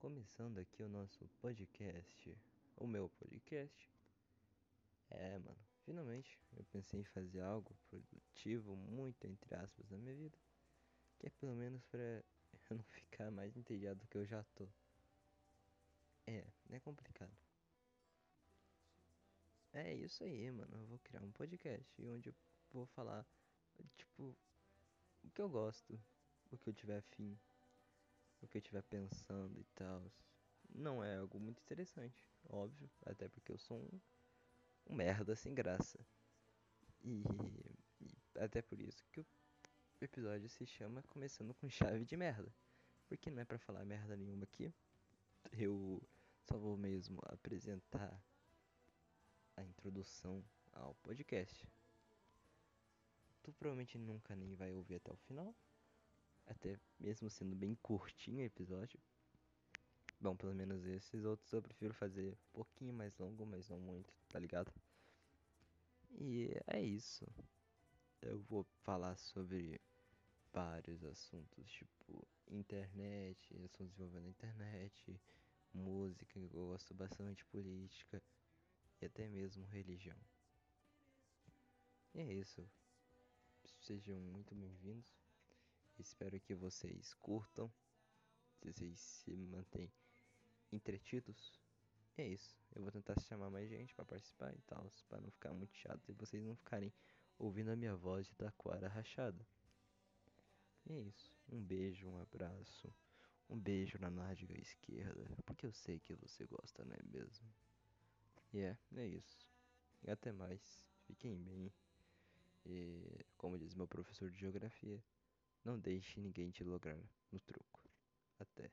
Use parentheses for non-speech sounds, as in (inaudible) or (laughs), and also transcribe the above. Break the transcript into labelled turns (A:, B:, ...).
A: começando aqui o nosso podcast, o meu podcast. É, mano, finalmente eu pensei em fazer algo produtivo, muito entre aspas, na minha vida, que é pelo menos pra (laughs) eu não ficar mais entediado do que eu já tô. É, é complicado. É isso aí, mano. Eu vou criar um podcast onde eu vou falar, tipo, o que eu gosto, o que eu tiver afim o que eu estiver pensando e tal. Não é algo muito interessante, óbvio, até porque eu sou um, um merda sem graça. E, e, até por isso que o episódio se chama Começando com Chave de Merda. Porque não é pra falar merda nenhuma aqui. Eu só vou mesmo apresentar a introdução ao podcast. Tu provavelmente nunca nem vai ouvir até o final até mesmo sendo bem curtinho o episódio. Bom, pelo menos esses outros eu prefiro fazer um pouquinho mais longo, mas não muito, tá ligado? E é isso. Eu vou falar sobre vários assuntos, tipo internet, assuntos envolvendo a internet, música, eu gosto bastante, política e até mesmo religião. E é isso. Sejam muito bem-vindos. Espero que vocês curtam, que vocês se mantêm entretidos. E é isso. Eu vou tentar chamar mais gente para participar e tal, para não ficar muito chato e vocês não ficarem ouvindo a minha voz de taquara rachada. E é isso. Um beijo, um abraço. Um beijo na nádega esquerda, porque eu sei que você gosta, não é mesmo? E é, é isso. E até mais. Fiquem bem. E como diz meu professor de geografia, não deixe ninguém te lograr no truco. Até.